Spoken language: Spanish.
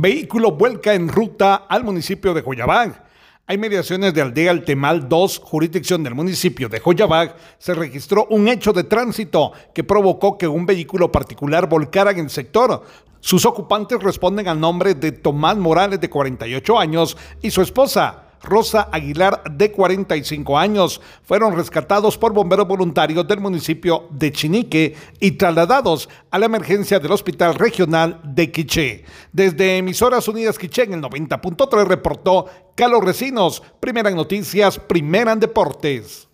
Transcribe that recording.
Vehículo vuelca en ruta al municipio de Joyabag. Hay mediaciones de Aldea Altemal 2, jurisdicción del municipio de Joyabag, se registró un hecho de tránsito que provocó que un vehículo particular volcara en el sector. Sus ocupantes responden al nombre de Tomás Morales, de 48 años, y su esposa, Rosa Aguilar, de 45 años. Fueron rescatados por bomberos voluntarios del municipio de Chinique y trasladados a la emergencia del Hospital Regional de Quiché. Desde Emisoras Unidas Quiché en el 90.3 reportó Carlos Recinos, primera en noticias, primera en deportes.